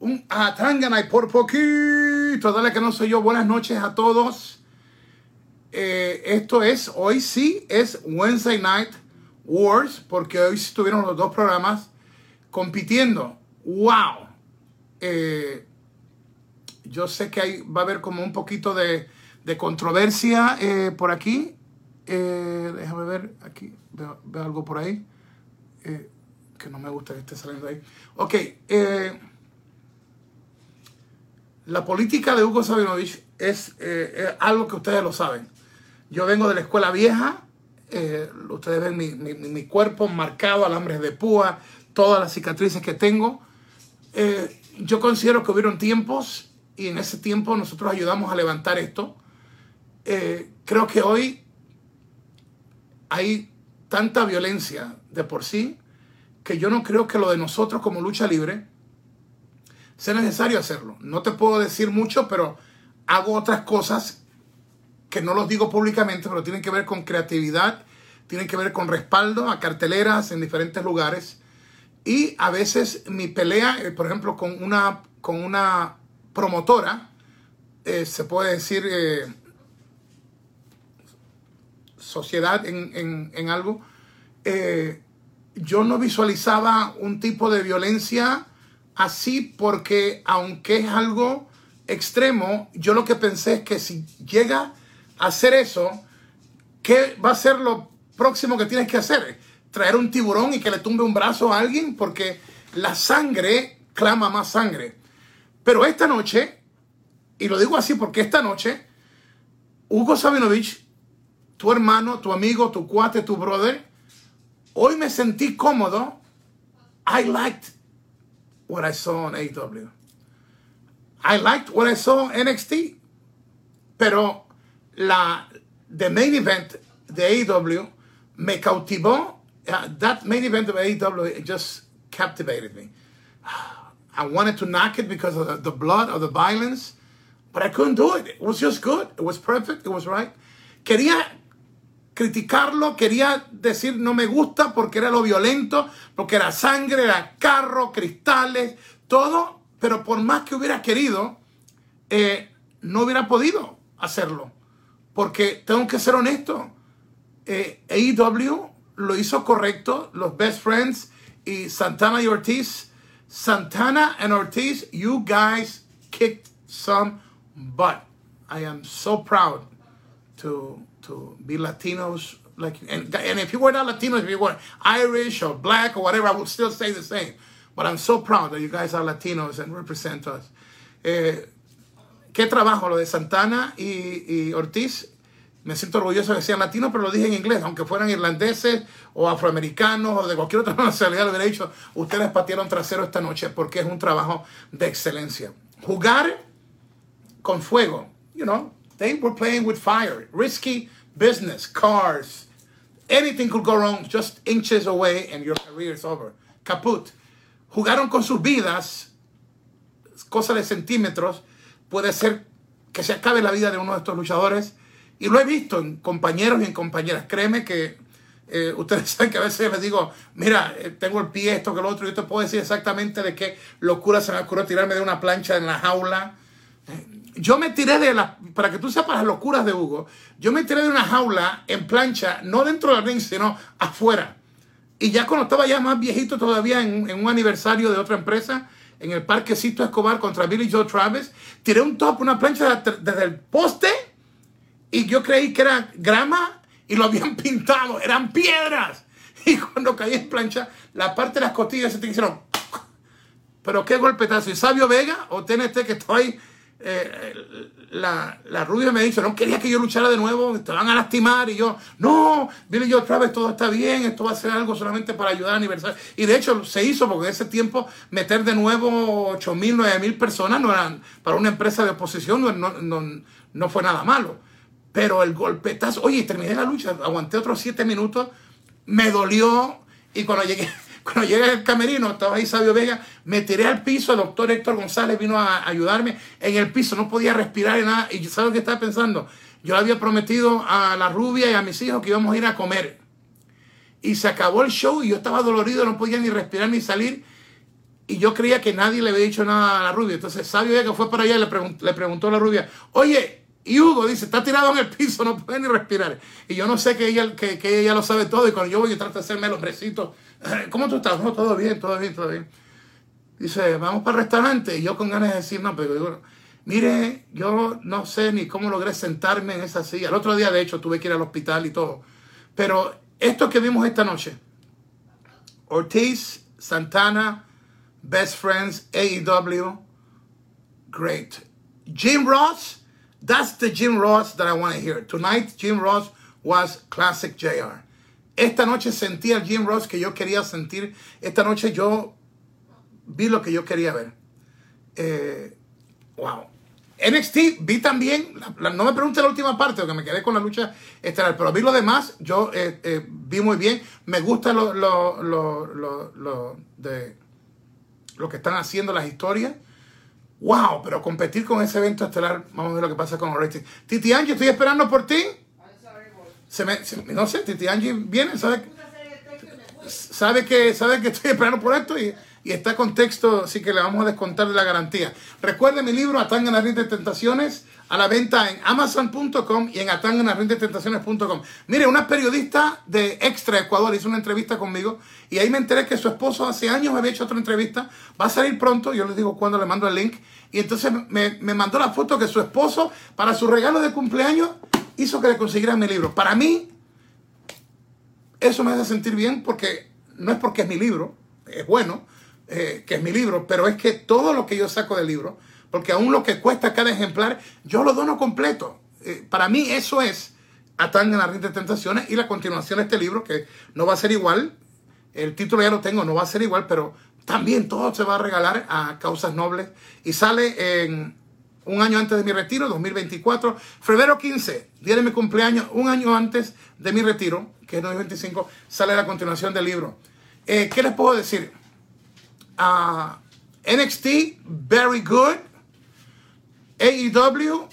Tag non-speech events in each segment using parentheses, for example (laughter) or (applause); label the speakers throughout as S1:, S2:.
S1: un Atangana y por poquito, dale que no soy yo. Buenas noches a todos. Eh, esto es, hoy sí es Wednesday Night Wars, porque hoy estuvieron los dos programas compitiendo. ¡Wow! Eh, yo sé que hay, va a haber como un poquito de, de controversia eh, por aquí. déjame ver, aquí veo, veo algo por ahí. que no me gusta que esté saliendo ahí. Ok. La política de Hugo Sabinovich es, eh, algo que ustedes lo saben. Yo vengo de la escuela vieja, eh, ustedes ven mi, cuerpo marcado, alambres de púa, todas las cicatrices que tengo. Eh, yo considero que hubieron tiempos y en ese tiempo nosotros ayudamos a levantar esto. creo que hoy hay tanta violencia de por sí que yo no creo que lo de nosotros como lucha libre sea necesario hacerlo. No te puedo decir mucho, pero hago otras cosas que no los digo públicamente, pero tienen que ver con creatividad, tienen que ver con respaldo a carteleras en diferentes lugares. Y a veces mi pelea, eh, por ejemplo, con una, con una promotora, eh, se puede decir eh, sociedad en, en algo, yo no visualizaba un tipo de violencia así porque aunque es algo extremo, yo lo que pensé es que si llega a hacer eso, ¿qué va a ser lo próximo que tienes que hacer? Traer un tiburón y que le tumbe un brazo a alguien porque la sangre clama más sangre. Pero esta noche, y lo digo así porque esta noche, Hugo Sabinovich, tu hermano, tu amigo, tu cuate, tu brother, hoy me sentí cómodo. I liked what I saw on AEW. I liked what I saw on NXT. Pero la the main event de AEW me cautivó. Uh, that main event of AEW just captivated me. I wanted to knock it because of the, the blood, of the violence, but I couldn't do it. It was just good. It was perfect. It was right. Quería criticarlo, quería decir no me gusta porque era lo violento, porque era sangre, era carro, cristales, todo, pero por más que hubiera querido, eh, no hubiera podido hacerlo, porque tengo que ser honesto, eh, AEW lo hizo correcto, los Best Friends y Santana y Ortiz, Santana and Ortiz, you guys kicked some butt. I am so proud to to be Latinos. Like, and, and if you were not Latinos, if you were Irish or black or whatever, I would still say the same. But I'm so proud that you guys are Latinos and represent us. Eh, qué trabajo lo de Santana y, y, Ortiz. Me siento orgulloso de que sean latinos, pero lo dije en inglés. Aunque fueran irlandeses o afroamericanos o de cualquier otra (laughs) nacionalidad, lo hubiera dicho. Ustedes patearon trasero esta noche porque es un trabajo de excelencia. Jugar con fuego, you know, They were playing with fire. Risky business, cars. Anything could go wrong just inches away and your career is over. Caput. Jugaron con sus vidas, cosa de centímetros. Puede ser que se acabe la vida de uno de estos luchadores. Y lo he visto en compañeros y en compañeras. Créeme que eh, ustedes (laughs) saben que a veces les digo, mira, eh, tengo el pie, esto que lo otro. Yo te puedo decir exactamente de qué locura se me ocurrió tirarme de una plancha en la jaula yo me tiré de la, para que tú sepas las locuras de Hugo, yo me tiré de una jaula en plancha, no dentro del ring, sino afuera. Y ya cuando estaba ya más viejito todavía en, un aniversario de otra empresa, en el parquecito Escobar contra Billy Joe Travis, tiré un top, una plancha desde el poste y yo creí que era grama y lo habían (laughs) pintado, eran piedras. Y cuando caí en plancha, la parte de las costillas se te hicieron... (laughs) Pero qué golpetazo. ¿Y Sabio Vega o TNT que estoy eh, la, la, rubia me dice, no quería que yo luchara de nuevo, te van a lastimar. Y yo, no, Billy yo otra vez todo está bien, esto va a ser algo solamente para ayudar a aniversario. Y de hecho se hizo porque en ese tiempo meter de nuevo 8 mil, 9 mil personas no eran, para una empresa de oposición no, no, no, fue nada malo. Pero el golpetazo, oye, terminé la lucha, aguanté otros 7 minutos, me dolió y cuando llegué cuando llegué al camerino, estaba ahí Sabio Vega, me tiré al piso, el doctor Héctor González vino a ayudarme en el piso, no podía respirar y nada. Y ¿sabes lo que estaba pensando? Yo había prometido a la rubia y a mis hijos que íbamos a ir a comer. Y se acabó el show y yo estaba dolorido, no podía ni respirar ni salir. y yo creía que nadie le había dicho nada a la rubia. Entonces, sabio que fue para allá y le, preguntó, le preguntó a la rubia, oye, y Hugo dice, está tirado en el piso, no puede ni respirar. Y yo no sé que ella, que, que ella lo sabe todo. Y cuando yo voy y trato de hacerme el hombrecito, ¿cómo tú estás? No, todo bien, todo bien, todo bien. Dice, vamos para el restaurante. Y yo con ganas de decir, no, pero digo, mire, yo no sé ni cómo logré sentarme en esa silla. El otro día, de hecho, tuve que ir al hospital y todo. Pero esto que vimos esta noche, Ortiz, Santana, Best Friends, AEW, great. Jim Ross, that's the Jim Ross that I want to hear. Tonight, Jim Ross was classic JR. Esta noche sentí al Jim Ross que yo quería sentir. Esta noche yo vi lo que yo quería ver. Eh, wow. NXT vi también, no me pregunte la última parte, porque me quedé con la lucha estelar, pero vi lo demás, yo eh, eh, vi muy bien. Me gusta lo, lo, lo, lo, de lo que están haciendo las historias. Wow, pero competir con ese evento estelar, vamos a ver lo que pasa con los ratings. Titi Angie, estoy esperando por ti. Se me, no sé, Titi Angie viene, ¿sabe? Sabe que, sabe que estoy esperando por esto y y está con texto, así que le vamos a descontar de la garantía. Recuerde mi libro Atanga en la de Tentaciones a la venta en amazon.com y en atanganarrindetentaciones.com. Mire, una periodista de Extra Ecuador hizo una entrevista conmigo y ahí me enteré que su esposo hace años había hecho otra entrevista. Va a salir pronto, yo les digo cuando le mando el link. Y entonces me, me mandó la foto que su esposo, para su regalo de cumpleaños, hizo que le consiguieran mi libro. Para mí, eso me hace sentir bien porque no es porque es mi libro, es bueno, eh, que es mi libro, pero es que todo lo que yo saco del libro, porque aún lo que cuesta cada ejemplar, yo lo dono completo. Eh, para mí eso es Atán en la de tentaciones y la continuación de este libro, que no va a ser igual, el título ya lo tengo, no va a ser igual, pero también todo se va a regalar a causas nobles y sale en un año antes de mi retiro, 2024, febrero 15, día de mi cumpleaños, un año antes de mi retiro, que es 2025, sale la continuación del libro. Eh, ¿Qué les puedo decir? Uh, NXT, very good. AEW,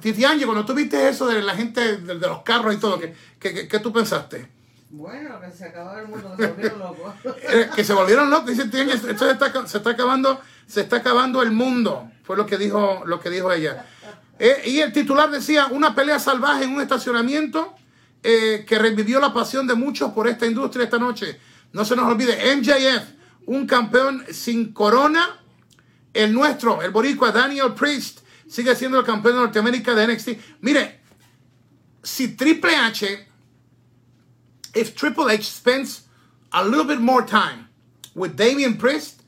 S1: Titiange, cuando tú viste eso de la gente de, los carros y todo, ¿qué, qué, tú pensaste?
S2: Bueno, que se acabó el mundo, que se volvieron locos. (laughs)
S1: Eh, que se volvieron locos, dice esto se está, se está, acabando, se está acabando el mundo, fue lo que dijo, lo que dijo ella. Eh, y el titular decía, una pelea salvaje en un estacionamiento eh, que revivió la pasión de muchos por esta industria esta noche. No se nos olvide, MJF un campeón sin corona. El nuestro, el boricua Daniel Priest, sigue siendo el campeón de Norteamérica de NXT. Mire, si Triple H, if Triple H spends a little bit more time with Damian Priest,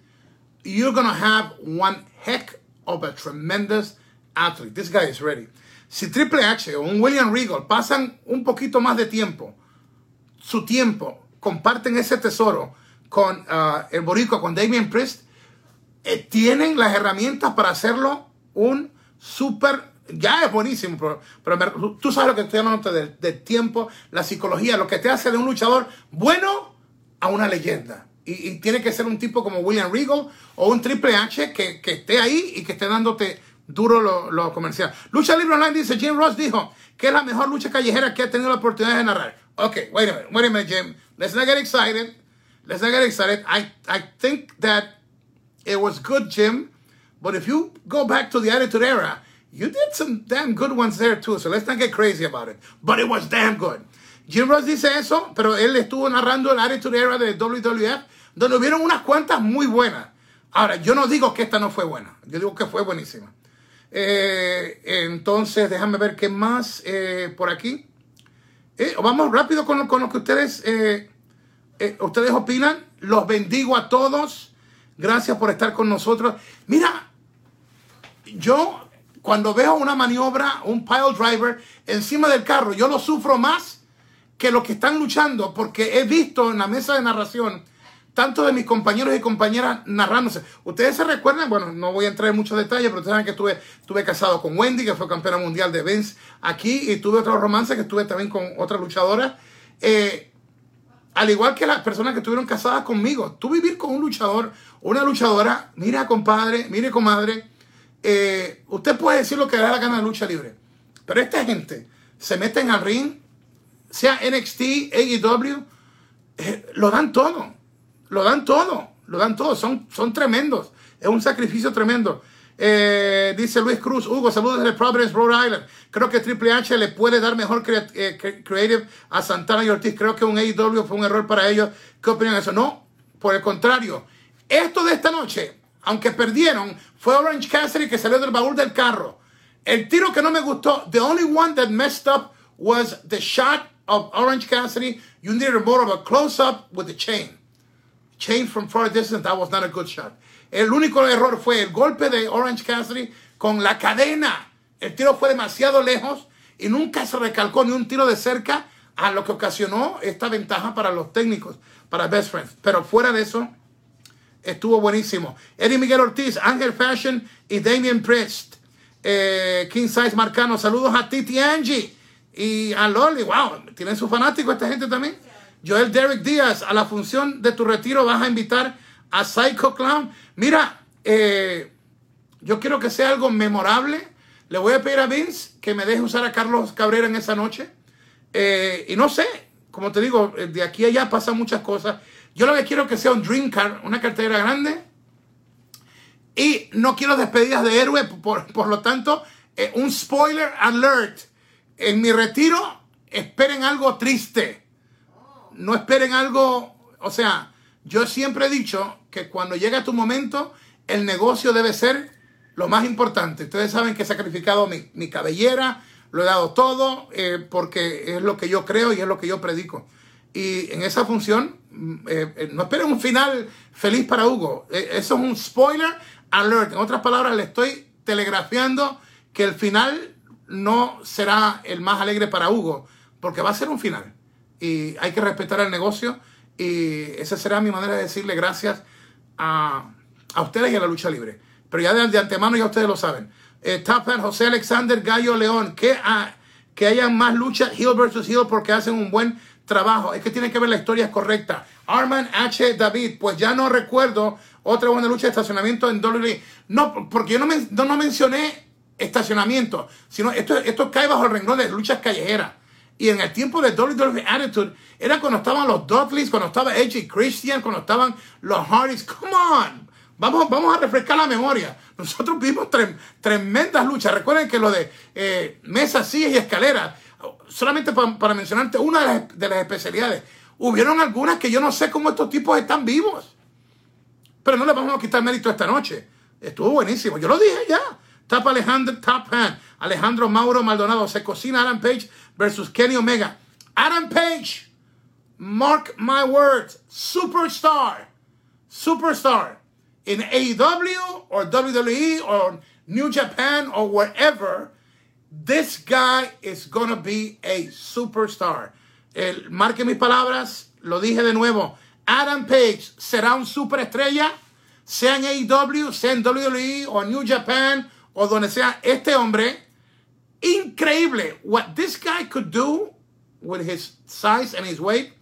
S1: you're to have one heck of a tremendous athlete. This guy is ready. Si Triple H o un William Regal pasan un poquito más de tiempo, su tiempo, comparten ese tesoro con uh, el Boricua, con Damien Priest, eh, tienen las herramientas para hacerlo un súper. Ya es buenísimo, pero, tú sabes lo que estoy hablando del, tiempo, la psicología, lo que te hace de un luchador bueno a una leyenda. Y, tiene que ser un tipo como William Regal o un Triple H que, esté ahí y que esté dándote duro lo, lo, comercial. Lucha Libre Online dice, Jim Ross dijo que es la mejor lucha callejera que ha tenido la oportunidad de narrar. Ok, wait a minute, wait a minute, Jim. Let's not get excited. let's not get excited. I, I think that it was good, Jim. But if you go back to the Attitude Era, you did some damn good ones there too. So let's not get crazy about it. But it was damn good. Jim Ross dice eso, pero él estuvo narrando el Attitude Era de WWF, donde hubieron unas cuantas muy buenas. Ahora, yo no digo que esta no fue buena, yo digo que fue buenísima. Eh, entonces, déjame ver qué más eh, por aquí. Eh, vamos rápido con, con lo que ustedes ustedes opinan. Los bendigo a todos. Gracias por estar con nosotros. Mira, yo cuando veo una maniobra, un pile driver encima del carro, yo lo sufro más que los que están luchando, porque he visto en la mesa de narración tanto de mis compañeros y compañeras narrándose. Ustedes se recuerdan, bueno, no voy a entrar en muchos detalles, pero ustedes saben que estuve, estuve casado con Wendy, que fue campeona mundial de Vince aquí, y tuve otro romance que estuve también con otra luchadora. Eh, al igual que las personas que estuvieron casadas conmigo, tú vivir con un luchador una luchadora, mira compadre, mire comadre, eh, usted puede decir lo que da la gana de lucha libre, pero esta gente se meten al ring, sea NXT, AEW, eh, lo dan todo, lo dan todo, lo dan todo, son, son tremendos. Es un sacrificio tremendo. Eh, dice Luis Cruz, Hugo, saludos desde Providence, Rhode Island. Creo que Triple H le puede dar mejor eh, creative a Santana y Ortiz. Creo que un AEW fue un error para ellos. ¿Qué opinan de eso? No, por el contrario. Esto de esta noche, aunque perdieron, fue Orange Cassidy que salió del baúl del carro. El tiro que no me gustó, the only one that messed up was the shot of Orange Cassidy. You needed more of a close-up with the chain. Chain from far distance, that was not a good shot. El único error fue el golpe de Orange Cassidy con la cadena. El tiro fue demasiado lejos y nunca se recalcó ni un tiro de cerca a lo que ocasionó esta ventaja para los técnicos, para Best Friends. Pero fuera de eso, estuvo buenísimo. Eddie Miguel Ortiz, Ángel Fashion y Damien Priest. Eh, King Size Marcano, saludos a Titi Angie y a Loli. Wow, tienen su fanático esta gente también. Joel Derek Díaz, a la función de tu retiro vas a invitar a Psycho Clown. Mira, eh, yo quiero que sea algo memorable. Le voy a pedir a Vince que me deje usar a Carlos Cabrera en esa noche. Eh, y no sé, como te digo, eh, de aquí a allá pasan muchas cosas. Yo lo que quiero que sea un Dream Car, una cartera grande. Y no quiero despedidas de héroe, por, lo tanto, un spoiler alert. En mi retiro, esperen algo triste. No esperen algo, o sea, yo siempre he dicho que cuando llega tu momento, el negocio debe ser lo más importante. Ustedes saben que he sacrificado mi, cabellera, lo he dado todo, eh, porque es lo que yo creo y es lo que yo predico. Y en esa función, mm, eh, eh, no esperen un final feliz para Hugo. eso es un spoiler alert. En otras palabras, le estoy telegrafiando que el final no será el más alegre para Hugo, porque va a ser un final. Y hay que respetar el negocio y esa será mi manera de decirle gracias a, ustedes y a la lucha libre. Pero ya de, antemano ya ustedes lo saben. Eh, Top José Alexander Gallo León. Que, que hayan más luchas Hill versus Hill porque hacen un buen trabajo. Es que tienen que ver la historia correcta. Arman H. David. Pues ya no recuerdo otra buena lucha de estacionamiento en WWE. No, porque yo no, no, mencioné estacionamiento. Sino esto, esto cae bajo el renglón de luchas callejeras. Y en el tiempo de WWE Attitude, era cuando estaban los Dudleys, cuando estaba Edge Christian, cuando estaban los Hardys. Come on. Vamos, vamos a refrescar la memoria. Nosotros vimos tremendas luchas. Recuerden que lo de eh, mesas, sillas y escaleras, solamente para, mencionarte una de las, de las especialidades, hubieron algunas que yo no sé cómo estos tipos están vivos. Pero no les vamos a quitar mérito esta noche. Estuvo buenísimo. Yo lo dije ya. Top Alejandro, Top Hand. Alejandro Mauro Maldonado. Se cocina Adam Page versus Kenny Omega. Adam Page, mark my words, superstar, superstar in AEW or WWE or New Japan or wherever. This guy is gonna be a superstar. El, marque mis palabras, lo dije de nuevo. Adam Page será un superestrella, sea en AEW, sea en WWE o New Japan o donde sea. Este hombre increíble what this guy could do with his size and his weight.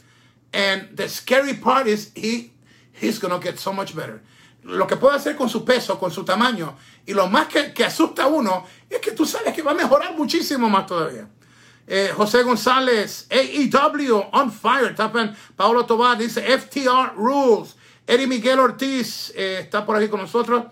S1: And the scary part is he he's gonna get so much better. Lo que puede hacer con su peso, con su tamaño, y lo más que, que asusta a uno es que tú sabes que va a mejorar muchísimo más todavía. Eh, José González, AEW on fire. Tapan Paulo Tobar dice FTR rules. Eddie Miguel Ortiz eh, está por aquí con nosotros.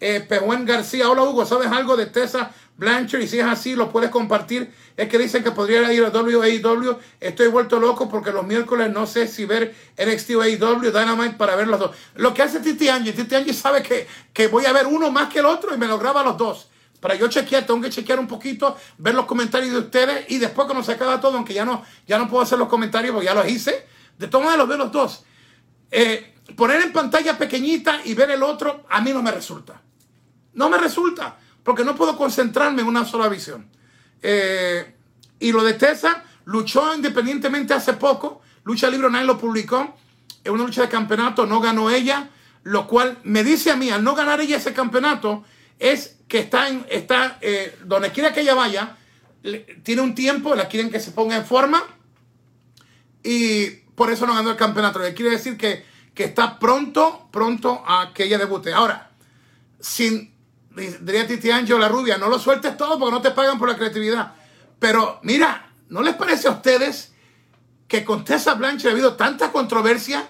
S1: Eh, García, hola Hugo, ¿sabes algo de Tessa Blanchard, y si es así, lo puedes compartir. Es que dicen que podría ir a WAW. Estoy vuelto loco porque los miércoles no sé si ver NXT o AEW, Dynamite para ver los dos. Lo que hace Titi Angie, Titi Angie sabe que, que voy a ver uno más que el otro y me lo graba los dos. Para yo chequear, tengo que chequear un poquito, ver los comentarios de ustedes y después cuando se acaba todo, aunque ya no, ya no puedo hacer los comentarios porque ya los hice, de modos los veo los dos. Eh, poner en pantalla pequeñita y ver el otro, a mí no me resulta. No me resulta porque no puedo concentrarme en una sola visión. Eh, y lo de Tessa, luchó independientemente hace poco, Lucha Libre Online lo publicó, en una lucha de campeonato no ganó ella, lo cual me dice a mí, al no ganar ella ese campeonato, es que está, en, está eh, donde quiera que ella vaya, tiene un tiempo, la quieren que se ponga en forma, y por eso no ganó el campeonato. quiere decir que, que está pronto, pronto a que ella debute. Ahora, sin diría Titi Angelo, la rubia, no lo sueltes todo porque no te pagan por la creatividad. Pero mira, ¿no les parece a ustedes que con Tessa Blanche ha habido tanta controversia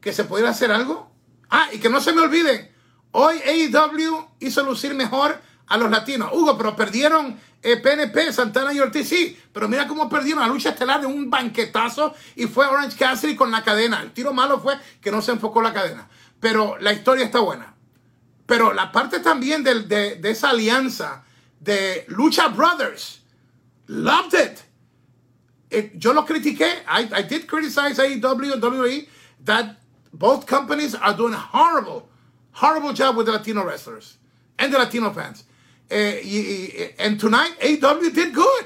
S1: que se pudiera hacer algo? Ah, y que no se me olviden, hoy AEW hizo lucir mejor a los latinos. Hugo, pero perdieron eh, PNP, Santana y Ortiz, sí, pero mira cómo perdieron la lucha estelar de un banquetazo y fue Orange Cassidy con la cadena. El tiro malo fue que no se enfocó la cadena, pero la historia está buena. Pero la parte también de, de, de esa alianza de Lucha Brothers, loved it. It- yo lo critiqué. I, I did criticize AEW and WWE that both companies are doing a horrible, horrible job with the Latino wrestlers and the Latino fans. Eh, and tonight, AEW did good.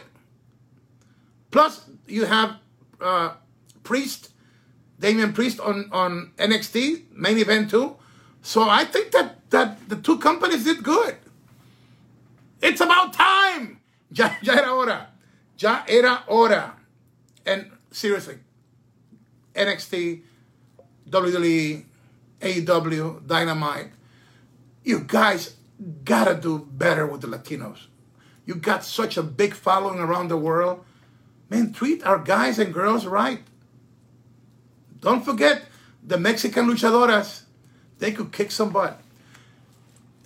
S1: Plus, you have uh, Priest, Damian Priest on, on NXT, main event too. So I think that, that the two companies did good. It's about time. (laughs) Ya, ya era hora. Ya era hora. And seriously, NXT, WWE, AEW, Dynamite, you guys gotta do better with the Latinos. You got such a big following around the world. Man, treat our guys and girls right. Don't forget the Mexican luchadoras. They could kick some butt.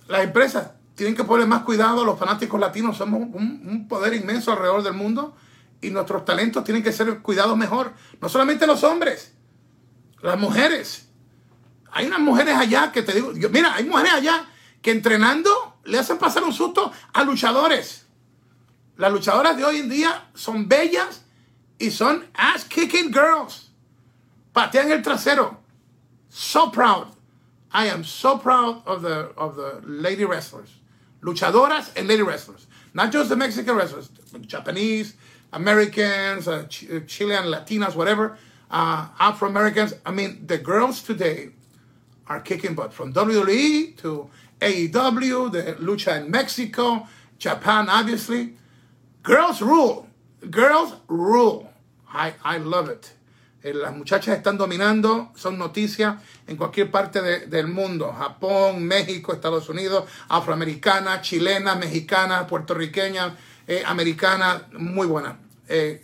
S1: Las empresas tienen que poner más cuidado. Los fanáticos latinos somos un, un poder inmenso alrededor del mundo y nuestros talentos tienen que ser cuidados mejor. No solamente los hombres, las mujeres. Hay unas mujeres allá que te digo, yo- mira, hay mujeres allá que entrenando le hacen pasar un susto a luchadores. Las luchadoras de hoy en día son bellas y son ass kicking girls. Patean el trasero. So proud. I am so proud of the of the lady wrestlers. Luchadoras and lady wrestlers. Not just the Mexican wrestlers, Japanese, Americans, uh, Ch- uh, Chilean, Latinas, whatever, uh, Afro Americans. I mean, the girls today are kicking butt from WWE to AEW, the lucha in Mexico, Japan, obviously. Girls rule. Girls rule. I, I love it. Eh, Las muchachas están dominando, son noticias en cualquier parte de- del mundo. Japón, México, Estados Unidos, afroamericana, chilena, mexicana, puertorriqueña, eh, americana, muy buena. Eh,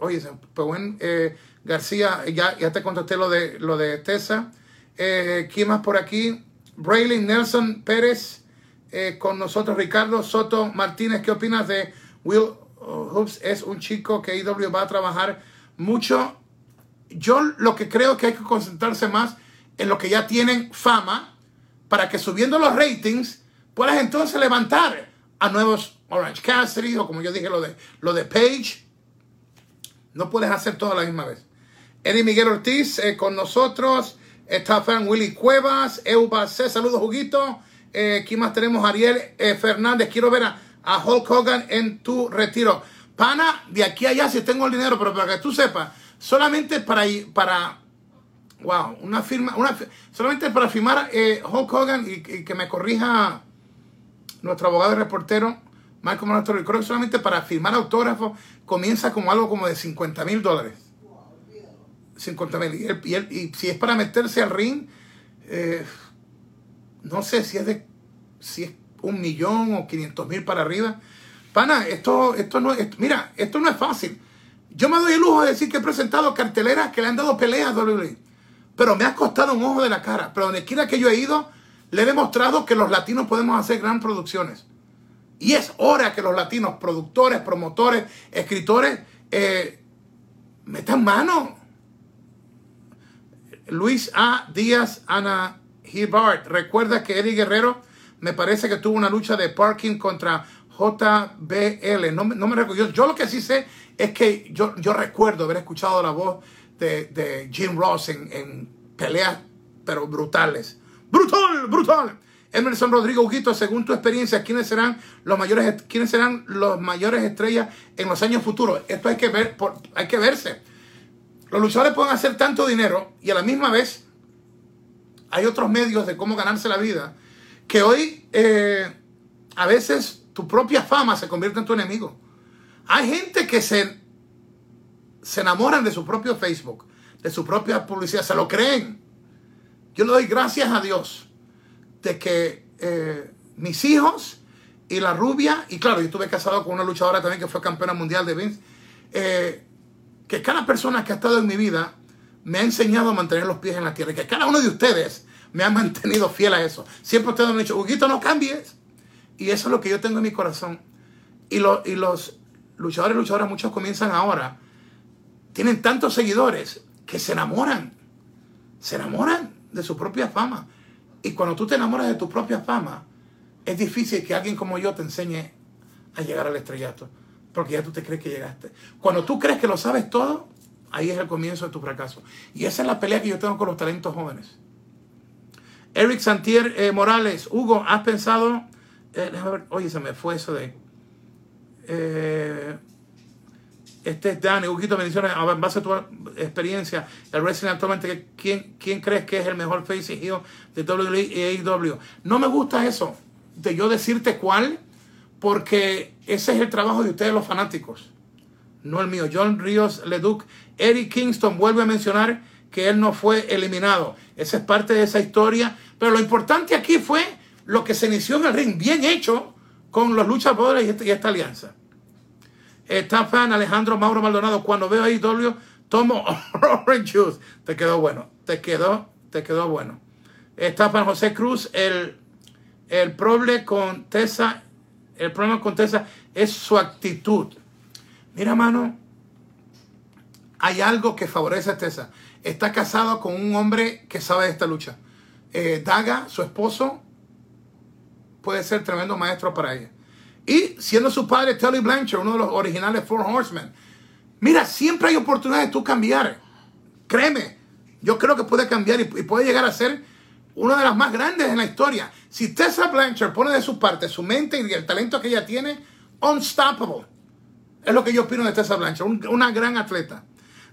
S1: oye, Pehuen, eh, García, ya, ya te contesté lo de, lo de Tessa. Eh, ¿Quién más por aquí? Braylon Nelson Pérez, con nosotros Ricardo Soto Martínez. ¿Qué opinas de Will Hoops? Es un chico que IW va a trabajar mucho. Yo lo que creo que hay que concentrarse más en lo que ya tienen fama para que subiendo los ratings puedas entonces levantar a nuevos Orange Cassidy o como yo dije lo de, lo de Page. No puedes hacer todo a la misma vez. Eddie Miguel Ortiz eh, con nosotros. Está fan Willy Cuevas. Euba C. Saludos, Juguito. Eh, ¿Quién más tenemos? Ariel eh, Fernández. Quiero ver a, a Hulk Hogan en tu retiro. Pana, de aquí a allá si tengo el dinero, pero para que tú sepas, solamente para, para wow, una firma, una, solamente para firmar eh, Hulk Hogan y, que me corrija nuestro abogado y reportero, Marco Monastro, creo solamente para firmar autógrafos comienza como algo como de 50 mil dólares. 50 mil. Y, y y si es para meterse al ring, eh, no sé si es de si es un millón o 500 mil para arriba. Pana, esto, esto no es, mira, esto no es fácil. Yo me doy el lujo de decir que he presentado carteleras que le han dado peleas a WWE. Pero me ha costado un ojo de la cara. Pero donde quiera que yo he ido, le he demostrado que los latinos podemos hacer gran producciones. Y es hora que los latinos, productores, promotores, escritores, eh, metan mano. Luis A. Díaz, Ana Hibart. Recuerda que Eddie Guerrero me parece que tuvo una lucha de parking contra JBL. No, no me recuerdo. Yo lo que sí sé es que yo, yo recuerdo haber escuchado la voz de, de Jim Ross en, en peleas, pero brutales. ¡Brutal! ¡Brutal! Emerson Rodrigo Huguito, según tu experiencia, ¿quiénes serán los mayores, quiénes serán los mayores estrellas en los años futuros? Esto hay que ver, hay que verse. Los luchadores pueden hacer tanto dinero y a la misma vez hay otros medios de cómo ganarse la vida que hoy eh, a veces tu propia fama se convierte en tu enemigo. Hay gente que se, se enamoran de su propio Facebook, de su propia publicidad, se lo creen. Yo le doy gracias a Dios de que eh, mis hijos y la rubia, y claro, yo estuve casado con una luchadora también que fue campeona mundial de Vince, eh, que cada persona que ha estado en mi vida me ha enseñado a mantener los pies en la tierra, y que cada uno de ustedes me han mantenido fiel a eso. Siempre ustedes me han dicho, Huguito, no cambies. Y eso es lo que yo tengo en mi corazón. Y, lo- y los luchadores y luchadoras, muchos comienzan ahora, tienen tantos seguidores que se enamoran. Se enamoran de su propia fama. Y cuando tú te enamoras de tu propia fama, es difícil que alguien como yo te enseñe a llegar al estrellato. Porque ya tú te crees que llegaste. Cuando tú crees que lo sabes todo, ahí es el comienzo de tu fracaso. Y esa es la pelea que yo tengo con los talentos jóvenes. Eric Santier eh, Morales, Hugo, ¿has pensado? eh, ver, oye, se me fue eso de. Eh, este es Dani, Huguito, bendiciones. En base a tu experiencia, el wrestling actualmente, ¿quién, ¿quién crees que es el mejor face heel de WWE y AEW? No me gusta eso, de yo decirte cuál, porque ese es el trabajo de ustedes los fanáticos, no el mío. John Ríos Leduc, Eric Kingston vuelve a mencionar que él no fue eliminado. Esa es parte de esa historia. Pero lo importante aquí fue lo que se inició en el ring, bien hecho con los luchadores y esta alianza. Está fan Alejandro Mauro Maldonado. Cuando veo a IW, tomo (laughs) Orange Juice. Te quedó bueno. Te quedó, te quedó bueno. Está fan José Cruz. El, el problema con Tessa, el problema con Tessa es su actitud. Mira, mano, hay algo que favorece a Tessa. Está casado con un hombre que sabe de esta lucha. Eh, Daga, su esposo, puede ser tremendo maestro para ella. Y siendo su padre Tully Blanchard, uno de los originales Four Horsemen. Mira, siempre hay oportunidad de tú cambiar. Créeme, yo creo que puede cambiar y, puede llegar a ser una de las más grandes en la historia. Si Tessa Blanchard pone de su parte su mente y el talento que ella tiene, unstoppable. Es lo que yo opino de Tessa Blanchard, un- una gran atleta.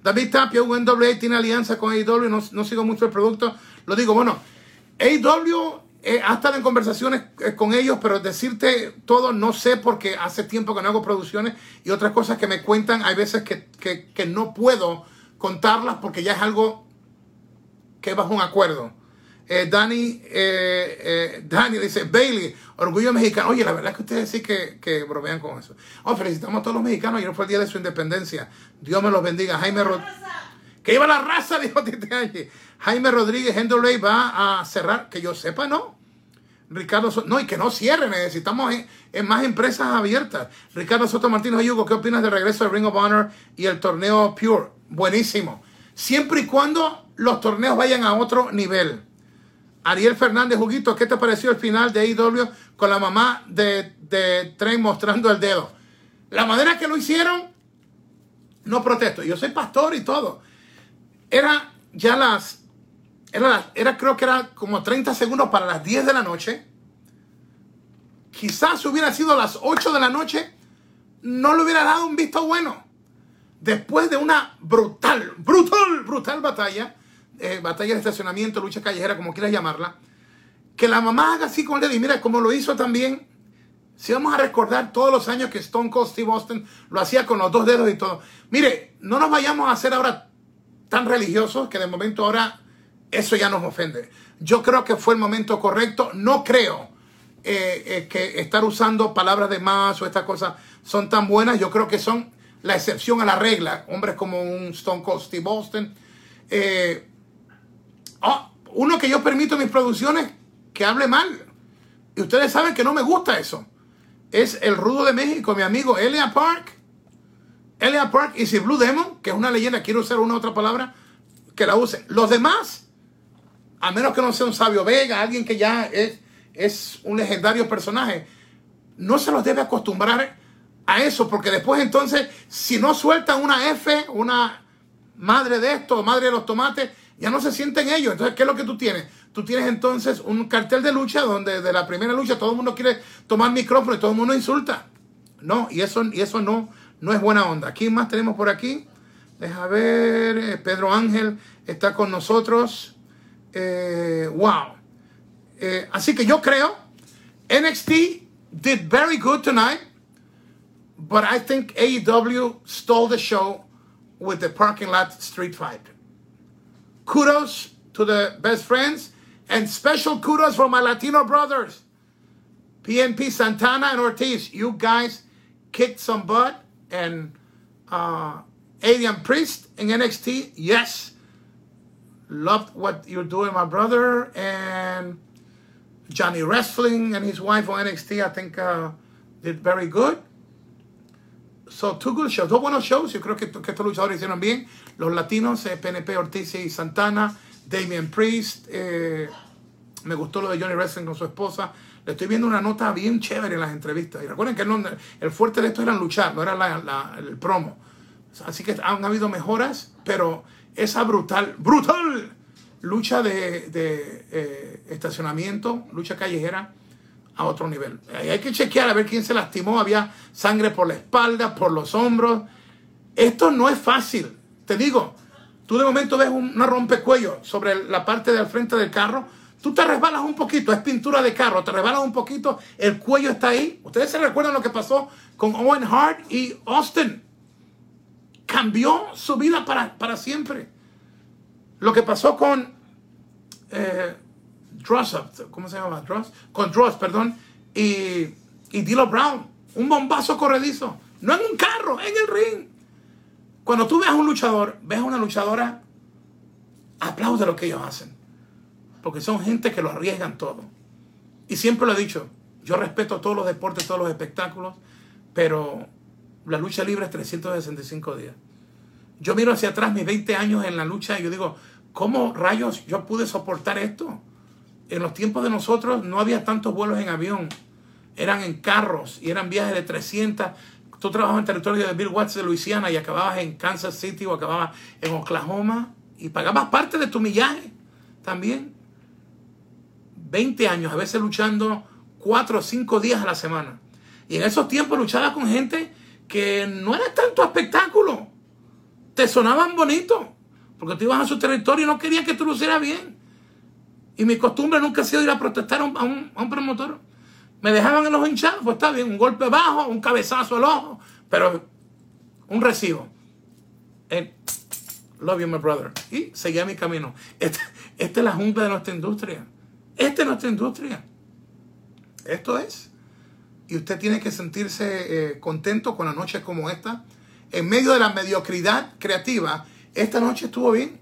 S1: David Tapia, UNWA, tiene alianza con AEW, no, no sigo mucho el producto. Lo digo, bueno, AEW ha estado en conversaciones eh, con ellos, pero decirte todo no sé porque hace tiempo que no hago producciones y otras cosas que me cuentan, hay veces que, que- que no puedo contarlas porque ya es algo que es bajo un acuerdo. Eh, Dani, eh, eh, Dani dice, Bailey, orgullo mexicano. Oye, la verdad es que ustedes sí que, que bromean con eso. Oh, felicitamos a todos los mexicanos. Ayer fue el día de su independencia. Dios me los bendiga. Jaime Rodríguez. Que iba la raza, (laughs) dijo Tite. Jaime Rodríguez, Ray va a cerrar, que yo sepa, no. Ricardo Soto, no, y que no cierre, necesitamos en, en más empresas abiertas. Ricardo Soto Martínez Ayugo, ¿qué opinas del regreso de Ring of Honor y el torneo Pure? Buenísimo. Siempre y cuando los torneos vayan a otro nivel. Ariel Fernández Juguito, ¿qué te pareció el final de AEW con la mamá de, de Tren mostrando el dedo? La manera que lo hicieron, no protesto. Yo soy pastor y todo. Era ya las. Era, era creo que era como 30 segundos para las 10 de la noche. Quizás hubiera sido las 8 de la noche, no le hubiera dado un visto bueno. Después de una brutal, brutal, brutal batalla, eh, batalla de estacionamiento, lucha callejera, como quieras llamarla, que la mamá haga así con dedo y mira como lo hizo también. Si vamos a recordar todos los años que Stone Cold Steve Austin lo hacía con los dos dedos y todo. Mire, no nos vayamos a hacer ahora tan religiosos que de momento ahora eso ya nos ofende. Yo creo que fue el momento correcto. No creo eh, eh, que estar usando palabras de más o estas cosas son tan buenas. Yo creo que son la excepción a la regla. Hombres como un Stone Cold Steve Austin. Eh, oh, uno que yo permito en mis producciones que hable mal. Y ustedes saben que no me gusta eso. Es el rudo de México, mi amigo Elia Park. Elia Park y si Blue Demon, que es una leyenda, quiero usar una otra palabra, que la usen. Los demás, a menos que no sea un sabio Vega, alguien que ya es, es un legendario personaje, no se los debe acostumbrar a eso, porque después entonces, si no sueltan una F, una madre de esto, madre de los tomates, ya no se sienten ellos. Entonces, ¿qué es lo que tú tienes? Tú tienes entonces un cartel de lucha donde de la primera lucha todo el mundo quiere tomar micrófono y todo el mundo insulta. No, y eso, y eso no, no es buena onda. ¿Quién más tenemos por aquí? Deja ver, eh, Pedro Ángel está con nosotros. Eh, wow. Eh, así que yo creo, NXT did very good tonight, but I think AEW stole the show with the parking lot street fight. Kudos to the best friends and special kudos for my Latino brothers, PNP Santana and Ortiz. You guys kicked some butt and uh, Adrian Priest in NXT, yes, loved what you're doing, my brother. And Johnny Wrestling and his wife on NXT, I think, uh, did very good. So, two good shows, dos buenos shows. Yo creo que, que estos luchadores hicieron bien. Los latinos, eh, PNP Ortiz y Santana, Damien Priest. Eh, me gustó lo de Johnny Wrestling con su esposa. Estoy viendo una nota bien chévere en las entrevistas. Y recuerden que no, el fuerte de esto era luchar, no era la, la, el promo. Así que han habido mejoras, pero esa brutal, brutal lucha de, de eh, estacionamiento, lucha callejera a otro nivel. Hay que chequear a ver quién se lastimó. Había sangre por la espalda, por los hombros. Esto no es fácil. Te digo, tú de momento ves una rompecuello sobre la parte del frente del carro. Tú te resbalas un poquito, es pintura de carro, te resbalas un poquito, el cuello está ahí. Ustedes se recuerdan lo que pasó con Owen Hart y Austin. Cambió su vida para, para siempre. Lo que pasó con eh, Dross, ¿cómo se llama? Dross, con Dross, perdón, y, y Dilo Brown. Un bombazo corredizo. No en un carro, en el ring. Cuando tú ves a un luchador, ves a una luchadora, aplaude lo que ellos hacen. Porque son gente que lo arriesgan todo. Y siempre lo he dicho, yo respeto todos los deportes, todos los espectáculos, pero la lucha libre es 365 días. Yo miro hacia atrás mis 20 años en la lucha y yo digo, ¿cómo rayos yo pude soportar esto? En los tiempos de nosotros no había tantos vuelos en avión, eran en carros y eran viajes de 300. Tú trabajabas en territorio de Bill Watts de Luisiana y acababas en Kansas City o acababas en Oklahoma y pagabas parte de tu millaje también. 20 años, a veces luchando 4 o 5 días a la semana. Y en esos tiempos luchaba con gente que no era tanto espectáculo. Te sonaban bonitos. Porque tú ibas a su territorio y no querían que tú lo hicieras bien. Y mi costumbre nunca ha sido ir a protestar a un, promotor. Me dejaban en los hinchados, pues está bien, un golpe bajo, un cabezazo al ojo, pero un recibo. love you, my brother. Y seguía mi camino. Esta, esta es la jungla de nuestra industria. Esta es nuestra industria. Esto es. Y usted tiene que sentirse eh, contento con la noche como esta. En medio de la mediocridad creativa, esta noche estuvo bien.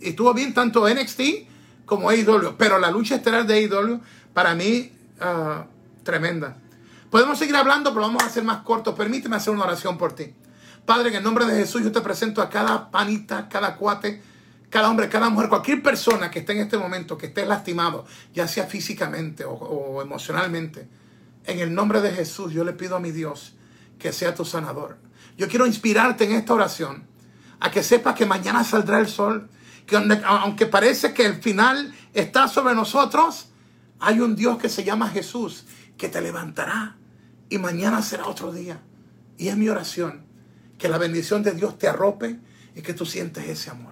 S1: Estuvo bien tanto NXT como AEW. Pero la lucha estelar de AEW, para mí, uh, tremenda. Podemos seguir hablando, pero vamos a hacer más corto. Permíteme hacer una oración por ti. Padre, en el nombre de Jesús, yo te presento a cada panita, cada cuate, cada hombre, cada mujer, cualquier persona que esté en este momento, que esté lastimado, ya sea físicamente o, emocionalmente. En el nombre de Jesús, yo le pido a mi Dios que sea tu sanador. Yo quiero inspirarte en esta oración a que sepas que mañana saldrá el sol, que aunque parece que el final está sobre nosotros, hay un Dios que se llama Jesús, que te levantará y mañana será otro día. Y es mi oración, que la bendición de Dios te arrope y que tú sientes ese amor.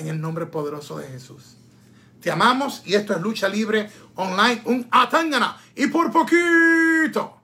S1: En el nombre poderoso de Jesús. Te amamos y esto es Lucha Libre Online, un Atangana y por poquito.